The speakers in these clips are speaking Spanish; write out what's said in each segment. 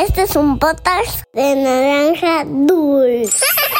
Este es un podcast de naranja dulce.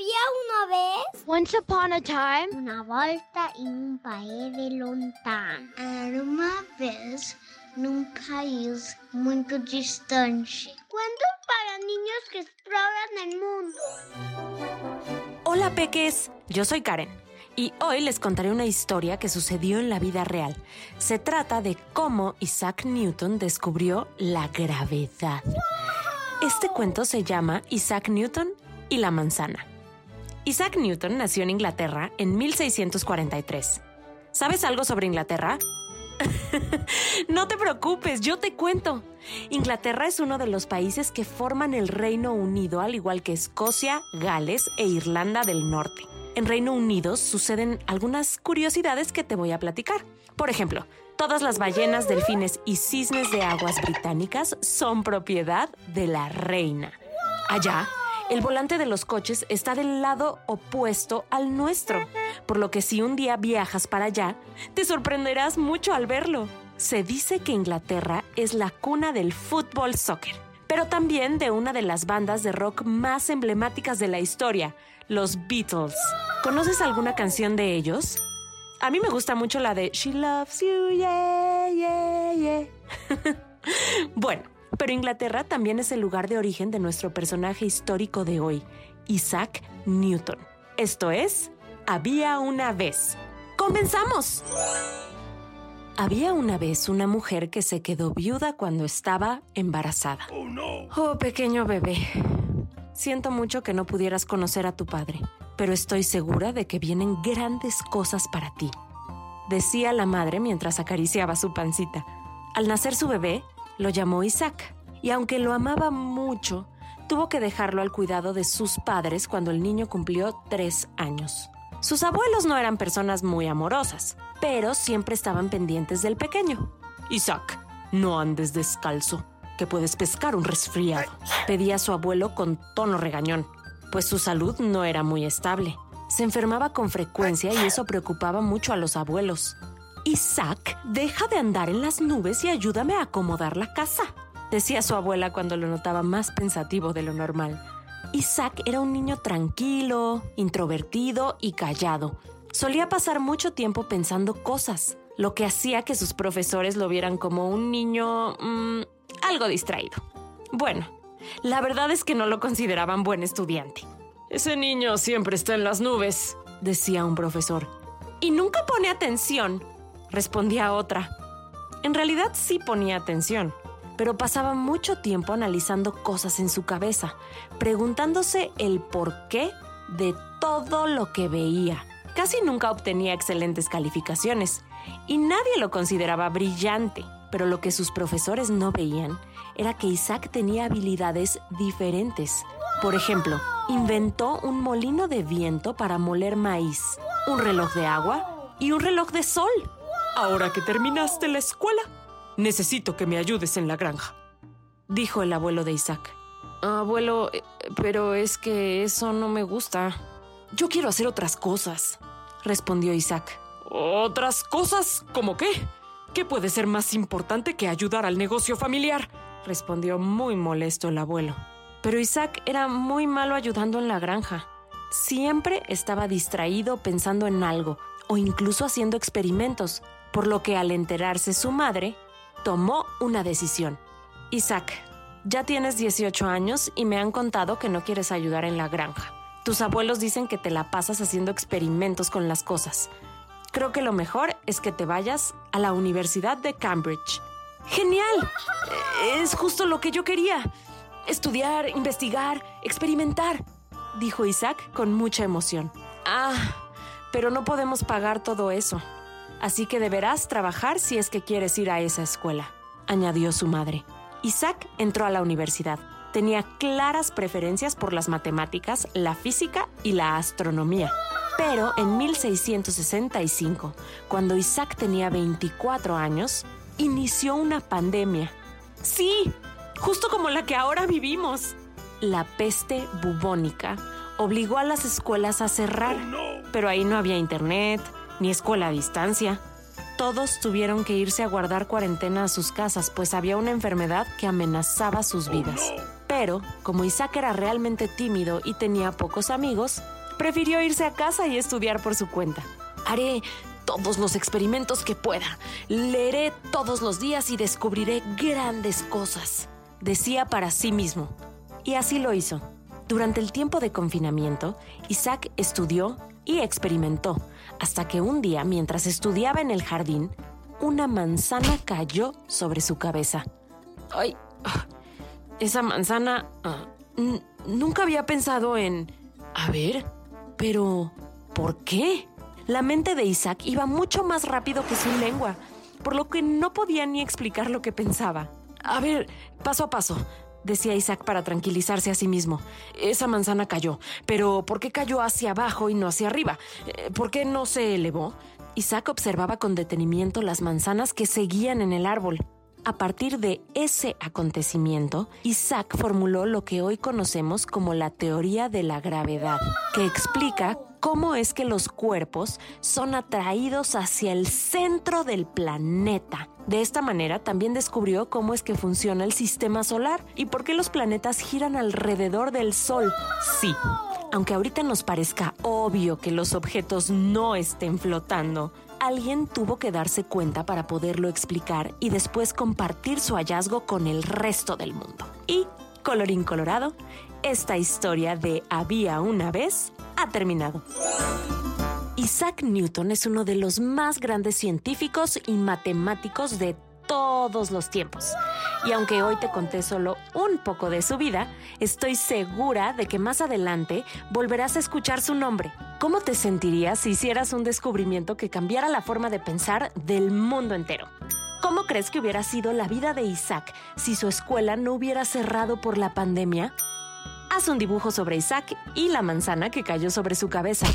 Había una vez Once upon a time, una volta in un paese lontano. Era uma vez num país muito distante. Cuentos para niños que exploran el mundo. Hola peques, yo soy Karen y hoy les contaré una historia que sucedió en la vida real. Se trata de cómo Isaac Newton descubrió la gravedad. Este cuento se llama Isaac Newton y la manzana. Isaac Newton nació en Inglaterra en 1643. ¿Sabes algo sobre Inglaterra? no te preocupes, yo te cuento. Inglaterra es uno de los países que forman el Reino Unido, al igual que Escocia, Gales e Irlanda del Norte. En Reino Unido suceden algunas curiosidades que te voy a platicar. Por ejemplo, todas las ballenas, delfines y cisnes de aguas británicas son propiedad de la reina. Allá, el volante de los coches está del lado opuesto al nuestro, por lo que si un día viajas para allá, te sorprenderás mucho al verlo. Se dice que Inglaterra es la cuna del fútbol soccer, pero también de una de las bandas de rock más emblemáticas de la historia, los Beatles. ¿Conoces alguna canción de ellos? A mí me gusta mucho la de She Loves You, yeah, yeah, yeah. bueno, pero Inglaterra también es el lugar de origen de nuestro personaje histórico de hoy, Isaac Newton. Esto es, había una vez. ¡Comenzamos! Había una vez una mujer que se quedó viuda cuando estaba embarazada. Oh, pequeño bebé. Siento mucho que no pudieras conocer a tu padre, pero estoy segura de que vienen grandes cosas para ti, decía la madre mientras acariciaba su pancita. Al nacer su bebé, lo llamó Isaac, y aunque lo amaba mucho, tuvo que dejarlo al cuidado de sus padres cuando el niño cumplió tres años. Sus abuelos no eran personas muy amorosas, pero siempre estaban pendientes del pequeño. Isaac, no andes descalzo, que puedes pescar un resfriado, pedía su abuelo con tono regañón, pues su salud no era muy estable. Se enfermaba con frecuencia y eso preocupaba mucho a los abuelos. Isaac, deja de andar en las nubes y ayúdame a acomodar la casa, decía su abuela cuando lo notaba más pensativo de lo normal. Isaac era un niño tranquilo, introvertido y callado. Solía pasar mucho tiempo pensando cosas, lo que hacía que sus profesores lo vieran como un niño... mmm, algo distraído. Bueno, la verdad es que no lo consideraban buen estudiante. Ese niño siempre está en las nubes, decía un profesor. Y nunca pone atención, respondía otra. En realidad sí ponía atención, pero pasaba mucho tiempo analizando cosas en su cabeza, preguntándose el porqué de todo lo que veía. Casi nunca obtenía excelentes calificaciones y nadie lo consideraba brillante, pero lo que sus profesores no veían era que Isaac tenía habilidades diferentes. Por ejemplo, inventó un molino de viento para moler maíz, un reloj de agua y un reloj de sol. Ahora que terminaste la escuela, necesito que me ayudes en la granja, dijo el abuelo de Isaac. Abuelo, eh, pero es que eso no me gusta. Yo quiero hacer otras cosas, respondió Isaac. ¿Otras cosas? ¿Cómo qué? ¿Qué puede ser más importante que ayudar al negocio familiar? respondió muy molesto el abuelo. Pero Isaac era muy malo ayudando en la granja. Siempre estaba distraído pensando en algo o incluso haciendo experimentos, por lo que al enterarse su madre, tomó una decisión. Isaac, ya tienes 18 años y me han contado que no quieres ayudar en la granja. Tus abuelos dicen que te la pasas haciendo experimentos con las cosas. Creo que lo mejor es que te vayas a la Universidad de Cambridge. ¡Genial! Es justo lo que yo quería. Estudiar, investigar, experimentar, dijo Isaac con mucha emoción. Ah, pero no podemos pagar todo eso. Así que deberás trabajar si es que quieres ir a esa escuela, añadió su madre. Isaac entró a la universidad. Tenía claras preferencias por las matemáticas, la física y la astronomía. Pero en 1665, cuando Isaac tenía 24 años, inició una pandemia. Sí, justo como la que ahora vivimos. La peste bubónica obligó a las escuelas a cerrar, pero ahí no había internet, ni escuela a distancia. Todos tuvieron que irse a guardar cuarentena a sus casas, pues había una enfermedad que amenazaba sus vidas. Pero, como Isaac era realmente tímido y tenía pocos amigos, prefirió irse a casa y estudiar por su cuenta. Haré todos los experimentos que pueda. Leeré todos los días y descubriré grandes cosas, decía para sí mismo. Y así lo hizo. Durante el tiempo de confinamiento, Isaac estudió y experimentó, hasta que un día, mientras estudiaba en el jardín, una manzana cayó sobre su cabeza. ¡Ay! Ah, esa manzana... Ah, nunca había pensado en... A ver, pero... ¿Por qué? La mente de Isaac iba mucho más rápido que su lengua, por lo que no podía ni explicar lo que pensaba. A ver, paso a paso, decía Isaac para tranquilizarse a sí mismo. Esa manzana cayó, pero ¿por qué cayó hacia abajo y no hacia arriba? Eh, ¿Por qué no se elevó? Isaac observaba con detenimiento las manzanas que seguían en el árbol. A partir de ese acontecimiento, Isaac formuló lo que hoy conocemos como la teoría de la gravedad, que explica cómo es que los cuerpos son atraídos hacia el centro del planeta. De esta manera también descubrió cómo es que funciona el sistema solar y por qué los planetas giran alrededor del Sol. Sí, aunque ahorita nos parezca obvio que los objetos no estén flotando, alguien tuvo que darse cuenta para poderlo explicar y después compartir su hallazgo con el resto del mundo. Y, colorín colorado, esta historia de había una vez ha terminado. Isaac Newton es uno de los más grandes científicos y matemáticos de todos los tiempos. Y aunque hoy te conté solo un poco de su vida, estoy segura de que más adelante volverás a escuchar su nombre. ¿Cómo te sentirías si hicieras un descubrimiento que cambiara la forma de pensar del mundo entero? ¿Cómo crees que hubiera sido la vida de Isaac si su escuela no hubiera cerrado por la pandemia? Haz un dibujo sobre Isaac y la manzana que cayó sobre su cabeza.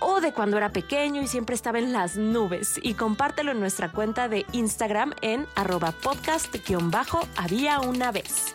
O de cuando era pequeño y siempre estaba en las nubes. Y compártelo en nuestra cuenta de Instagram en arroba podcast-había una vez.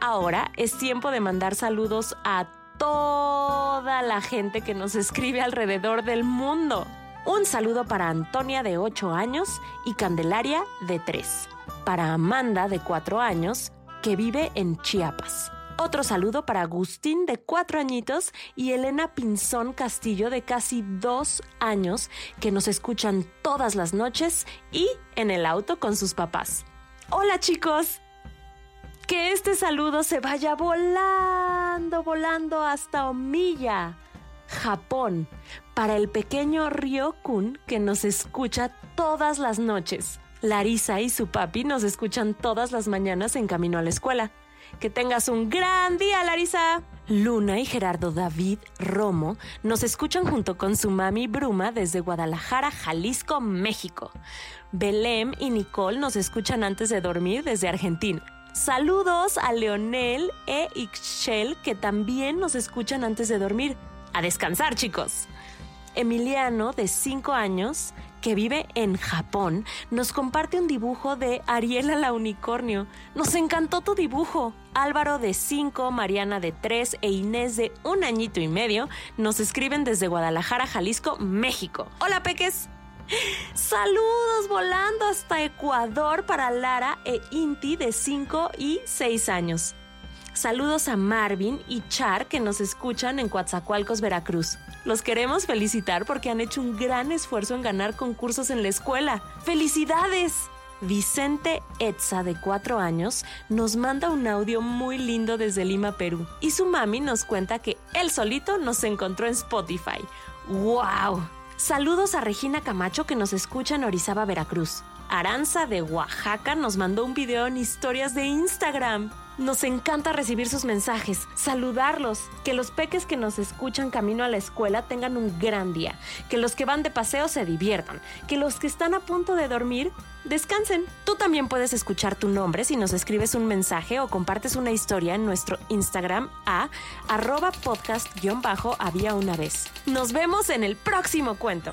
Ahora es tiempo de mandar saludos a toda la gente que nos escribe alrededor del mundo. Un saludo para Antonia de 8 años y Candelaria de 3. Para Amanda de 4 años que vive en Chiapas. Otro saludo para Agustín de cuatro añitos y Elena Pinzón Castillo de casi dos años que nos escuchan todas las noches y en el auto con sus papás. Hola chicos. Que este saludo se vaya volando, volando hasta Omiya, Japón, para el pequeño Ryokun que nos escucha todas las noches. Larisa y su papi nos escuchan todas las mañanas en camino a la escuela. Que tengas un gran día, Larisa. Luna y Gerardo David Romo nos escuchan junto con su mami Bruma desde Guadalajara, Jalisco, México. Belém y Nicole nos escuchan antes de dormir desde Argentina. Saludos a Leonel e Ixchel que también nos escuchan antes de dormir. A descansar, chicos. Emiliano, de 5 años, que vive en Japón, nos comparte un dibujo de Ariela la unicornio. Nos encantó tu dibujo. Álvaro de 5, Mariana de 3 e Inés de un añito y medio nos escriben desde Guadalajara, Jalisco, México. Hola, peques. Saludos volando hasta Ecuador para Lara e Inti de 5 y 6 años. Saludos a Marvin y Char que nos escuchan en Coatzacoalcos, Veracruz. Los queremos felicitar porque han hecho un gran esfuerzo en ganar concursos en la escuela. ¡Felicidades! Vicente Etza, de cuatro años, nos manda un audio muy lindo desde Lima, Perú. Y su mami nos cuenta que él solito nos encontró en Spotify. ¡Wow! Saludos a Regina Camacho que nos escucha en Orizaba, Veracruz. Aranza de Oaxaca nos mandó un video en historias de Instagram. Nos encanta recibir sus mensajes, saludarlos, que los peques que nos escuchan camino a la escuela tengan un gran día, que los que van de paseo se diviertan, que los que están a punto de dormir descansen. Tú también puedes escuchar tu nombre si nos escribes un mensaje o compartes una historia en nuestro Instagram a arroba podcast-había una vez. Nos vemos en el próximo cuento.